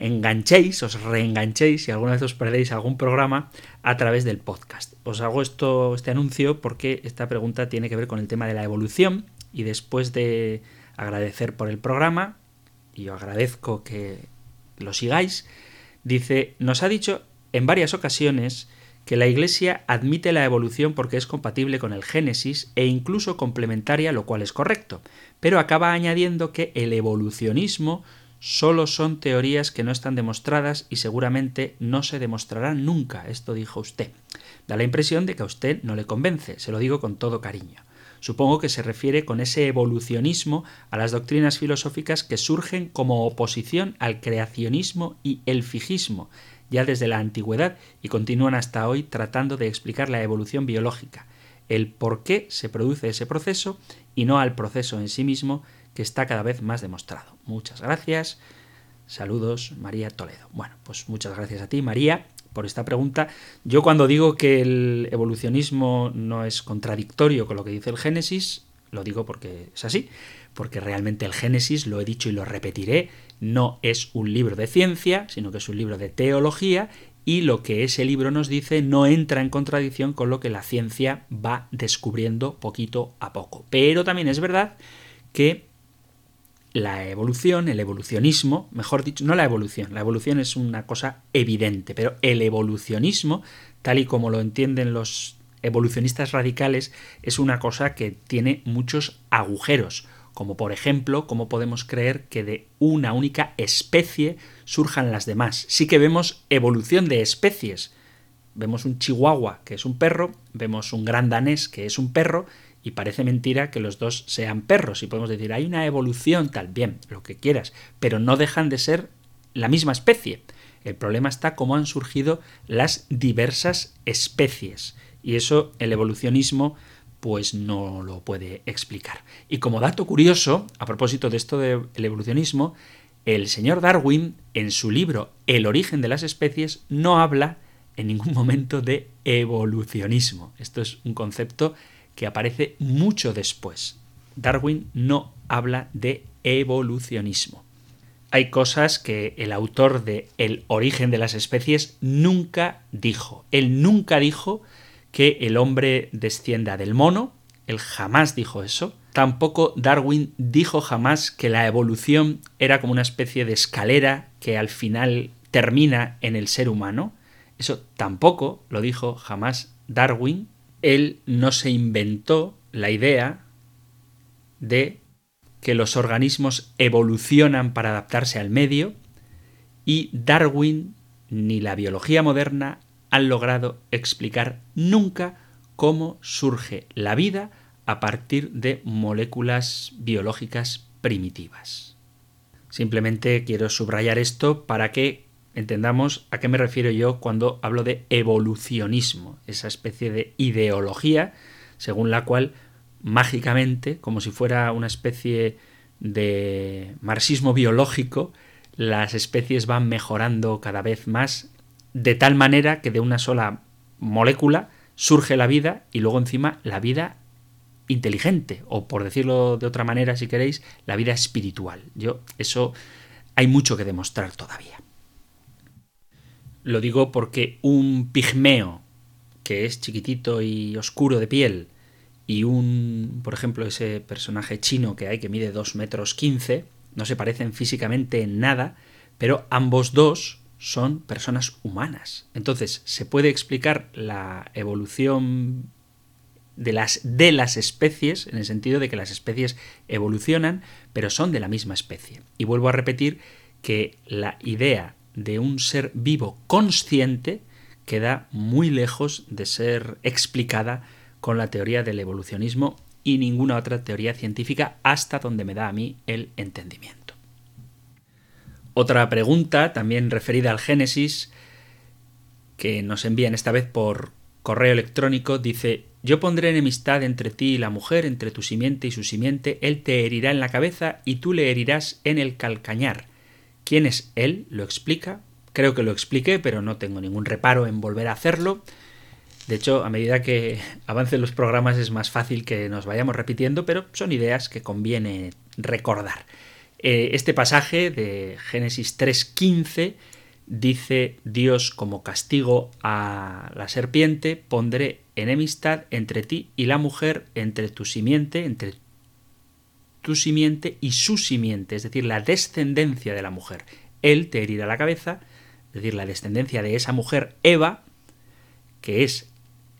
enganchéis, os reenganchéis si alguna vez os perdéis algún programa a través del podcast. Os hago esto, este anuncio porque esta pregunta tiene que ver con el tema de la evolución y después de agradecer por el programa, y yo agradezco que lo sigáis, dice, nos ha dicho en varias ocasiones que la Iglesia admite la evolución porque es compatible con el Génesis e incluso complementaria, lo cual es correcto, pero acaba añadiendo que el evolucionismo solo son teorías que no están demostradas y seguramente no se demostrarán nunca. Esto dijo usted. Da la impresión de que a usted no le convence, se lo digo con todo cariño. Supongo que se refiere con ese evolucionismo a las doctrinas filosóficas que surgen como oposición al creacionismo y el fijismo, ya desde la antigüedad y continúan hasta hoy tratando de explicar la evolución biológica, el por qué se produce ese proceso y no al proceso en sí mismo, que está cada vez más demostrado. Muchas gracias. Saludos, María Toledo. Bueno, pues muchas gracias a ti, María, por esta pregunta. Yo cuando digo que el evolucionismo no es contradictorio con lo que dice el Génesis, lo digo porque es así, porque realmente el Génesis, lo he dicho y lo repetiré, no es un libro de ciencia, sino que es un libro de teología y lo que ese libro nos dice no entra en contradicción con lo que la ciencia va descubriendo poquito a poco. Pero también es verdad que la evolución, el evolucionismo, mejor dicho, no la evolución, la evolución es una cosa evidente, pero el evolucionismo, tal y como lo entienden los evolucionistas radicales, es una cosa que tiene muchos agujeros, como por ejemplo, cómo podemos creer que de una única especie surjan las demás. Sí que vemos evolución de especies. Vemos un chihuahua, que es un perro, vemos un gran danés, que es un perro, y parece mentira que los dos sean perros y podemos decir hay una evolución tal bien, lo que quieras, pero no dejan de ser la misma especie. El problema está cómo han surgido las diversas especies y eso el evolucionismo pues no lo puede explicar. Y como dato curioso, a propósito de esto del evolucionismo, el señor Darwin en su libro El origen de las especies no habla en ningún momento de evolucionismo. Esto es un concepto que aparece mucho después. Darwin no habla de evolucionismo. Hay cosas que el autor de El origen de las especies nunca dijo. Él nunca dijo que el hombre descienda del mono, él jamás dijo eso. Tampoco Darwin dijo jamás que la evolución era como una especie de escalera que al final termina en el ser humano. Eso tampoco lo dijo jamás Darwin él no se inventó la idea de que los organismos evolucionan para adaptarse al medio y Darwin ni la biología moderna han logrado explicar nunca cómo surge la vida a partir de moléculas biológicas primitivas. Simplemente quiero subrayar esto para que entendamos a qué me refiero yo cuando hablo de evolucionismo, esa especie de ideología según la cual mágicamente, como si fuera una especie de marxismo biológico, las especies van mejorando cada vez más de tal manera que de una sola molécula surge la vida y luego encima la vida inteligente o por decirlo de otra manera si queréis la vida espiritual. Yo eso hay mucho que demostrar todavía. Lo digo porque un pigmeo, que es chiquitito y oscuro de piel, y un, por ejemplo, ese personaje chino que hay que mide 2 metros 15, no se parecen físicamente en nada, pero ambos dos son personas humanas. Entonces, se puede explicar la evolución de las, de las especies, en el sentido de que las especies evolucionan, pero son de la misma especie. Y vuelvo a repetir que la idea de un ser vivo consciente queda muy lejos de ser explicada con la teoría del evolucionismo y ninguna otra teoría científica hasta donde me da a mí el entendimiento. Otra pregunta, también referida al Génesis, que nos envían esta vez por correo electrónico, dice, Yo pondré enemistad entre ti y la mujer, entre tu simiente y su simiente, él te herirá en la cabeza y tú le herirás en el calcañar. ¿Quién es él? Lo explica. Creo que lo expliqué, pero no tengo ningún reparo en volver a hacerlo. De hecho, a medida que [LAUGHS] avancen los programas es más fácil que nos vayamos repitiendo, pero son ideas que conviene recordar. Eh, este pasaje de Génesis 3.15 dice Dios como castigo a la serpiente, pondré enemistad entre ti y la mujer, entre tu simiente, entre tu simiente y su simiente, es decir, la descendencia de la mujer. Él te herirá la cabeza, es decir, la descendencia de esa mujer, Eva, que es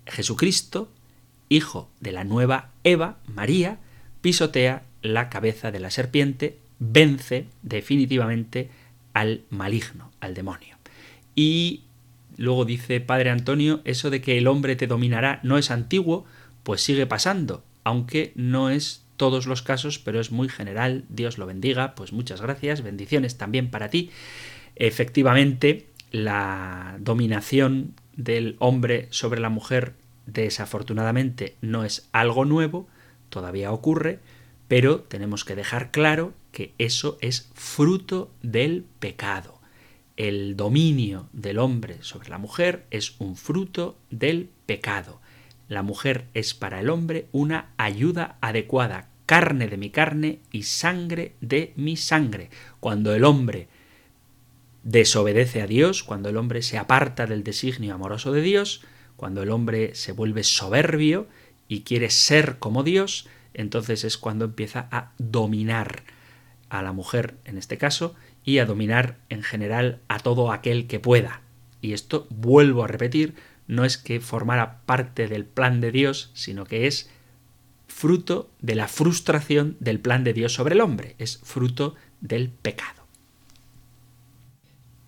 Jesucristo, hijo de la nueva Eva, María, pisotea la cabeza de la serpiente, vence definitivamente al maligno, al demonio. Y luego dice Padre Antonio, eso de que el hombre te dominará no es antiguo, pues sigue pasando, aunque no es todos los casos, pero es muy general, Dios lo bendiga, pues muchas gracias, bendiciones también para ti. Efectivamente, la dominación del hombre sobre la mujer desafortunadamente no es algo nuevo, todavía ocurre, pero tenemos que dejar claro que eso es fruto del pecado. El dominio del hombre sobre la mujer es un fruto del pecado. La mujer es para el hombre una ayuda adecuada, carne de mi carne y sangre de mi sangre. Cuando el hombre desobedece a Dios, cuando el hombre se aparta del designio amoroso de Dios, cuando el hombre se vuelve soberbio y quiere ser como Dios, entonces es cuando empieza a dominar a la mujer en este caso y a dominar en general a todo aquel que pueda. Y esto, vuelvo a repetir, no es que formara parte del plan de Dios, sino que es fruto de la frustración del plan de Dios sobre el hombre, es fruto del pecado.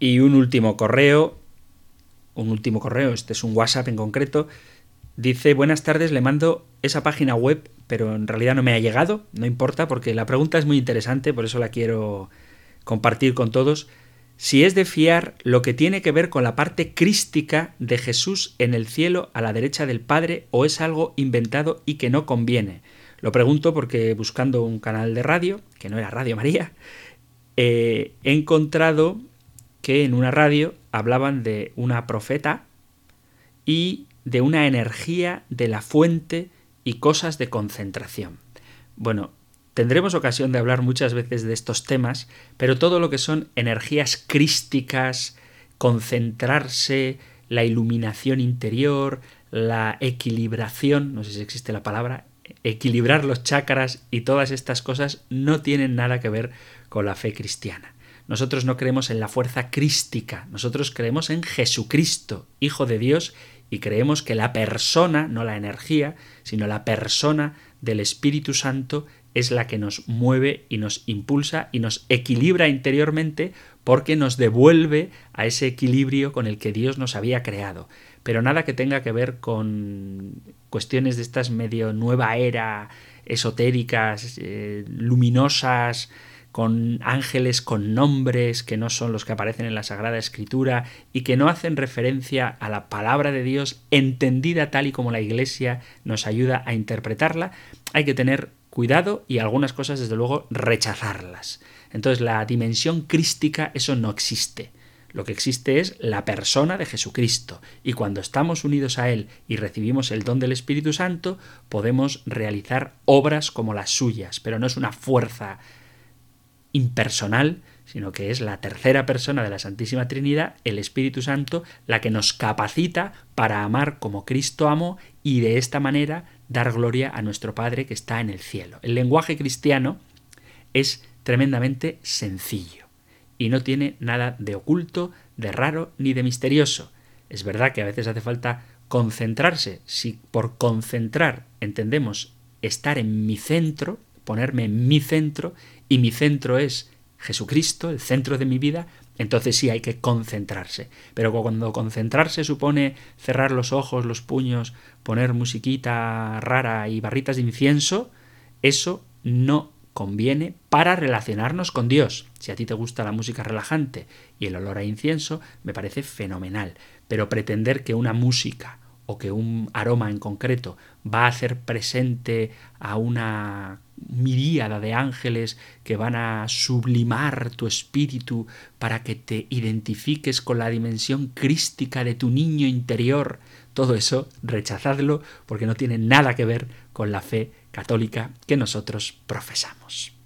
Y un último correo, un último correo, este es un WhatsApp en concreto, dice, buenas tardes, le mando esa página web pero en realidad no me ha llegado, no importa, porque la pregunta es muy interesante, por eso la quiero compartir con todos. Si es de fiar lo que tiene que ver con la parte crística de Jesús en el cielo a la derecha del Padre o es algo inventado y que no conviene. Lo pregunto porque buscando un canal de radio, que no era Radio María, eh, he encontrado que en una radio hablaban de una profeta y de una energía de la fuente y cosas de concentración. Bueno, tendremos ocasión de hablar muchas veces de estos temas, pero todo lo que son energías crísticas, concentrarse, la iluminación interior, la equilibración, no sé si existe la palabra, equilibrar los chakras y todas estas cosas no tienen nada que ver con la fe cristiana. Nosotros no creemos en la fuerza crística, nosotros creemos en Jesucristo, Hijo de Dios, y creemos que la persona, no la energía, sino la persona del Espíritu Santo es la que nos mueve y nos impulsa y nos equilibra interiormente porque nos devuelve a ese equilibrio con el que Dios nos había creado. Pero nada que tenga que ver con cuestiones de estas medio nueva era, esotéricas, eh, luminosas, con ángeles con nombres que no son los que aparecen en la Sagrada Escritura y que no hacen referencia a la palabra de Dios entendida tal y como la Iglesia nos ayuda a interpretarla, hay que tener cuidado y algunas cosas desde luego rechazarlas. Entonces la dimensión crística eso no existe. Lo que existe es la persona de Jesucristo y cuando estamos unidos a Él y recibimos el don del Espíritu Santo podemos realizar obras como las suyas, pero no es una fuerza impersonal, sino que es la tercera persona de la Santísima Trinidad, el Espíritu Santo, la que nos capacita para amar como Cristo amó y de esta manera dar gloria a nuestro Padre que está en el cielo. El lenguaje cristiano es tremendamente sencillo y no tiene nada de oculto, de raro ni de misterioso. Es verdad que a veces hace falta concentrarse. Si por concentrar entendemos estar en mi centro, ponerme en mi centro, y mi centro es Jesucristo, el centro de mi vida, entonces sí hay que concentrarse. Pero cuando concentrarse supone cerrar los ojos, los puños, poner musiquita rara y barritas de incienso, eso no conviene para relacionarnos con Dios. Si a ti te gusta la música relajante y el olor a incienso, me parece fenomenal. Pero pretender que una música o que un aroma en concreto va a hacer presente a una miríada de ángeles que van a sublimar tu espíritu para que te identifiques con la dimensión crística de tu niño interior. Todo eso rechazadlo porque no tiene nada que ver con la fe católica que nosotros profesamos.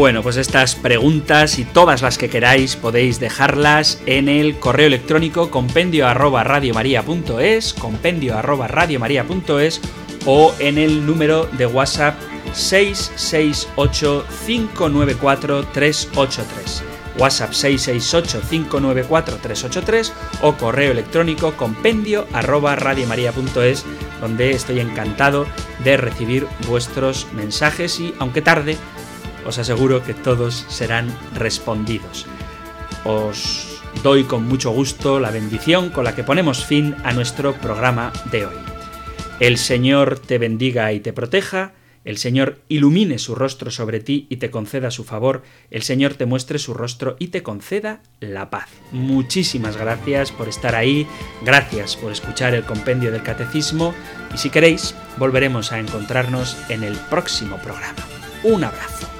Bueno, pues estas preguntas y todas las que queráis podéis dejarlas en el correo electrónico compendio arroba radiomaria.es, compendio arroba radiomaria.es o en el número de WhatsApp 668 594 383. WhatsApp 668 594 383 o correo electrónico compendio arroba radiomaria.es donde estoy encantado de recibir vuestros mensajes y aunque tarde os aseguro que todos serán respondidos. Os doy con mucho gusto la bendición con la que ponemos fin a nuestro programa de hoy. El Señor te bendiga y te proteja, el Señor ilumine su rostro sobre ti y te conceda su favor, el Señor te muestre su rostro y te conceda la paz. Muchísimas gracias por estar ahí, gracias por escuchar el compendio del catecismo y si queréis volveremos a encontrarnos en el próximo programa. Un abrazo.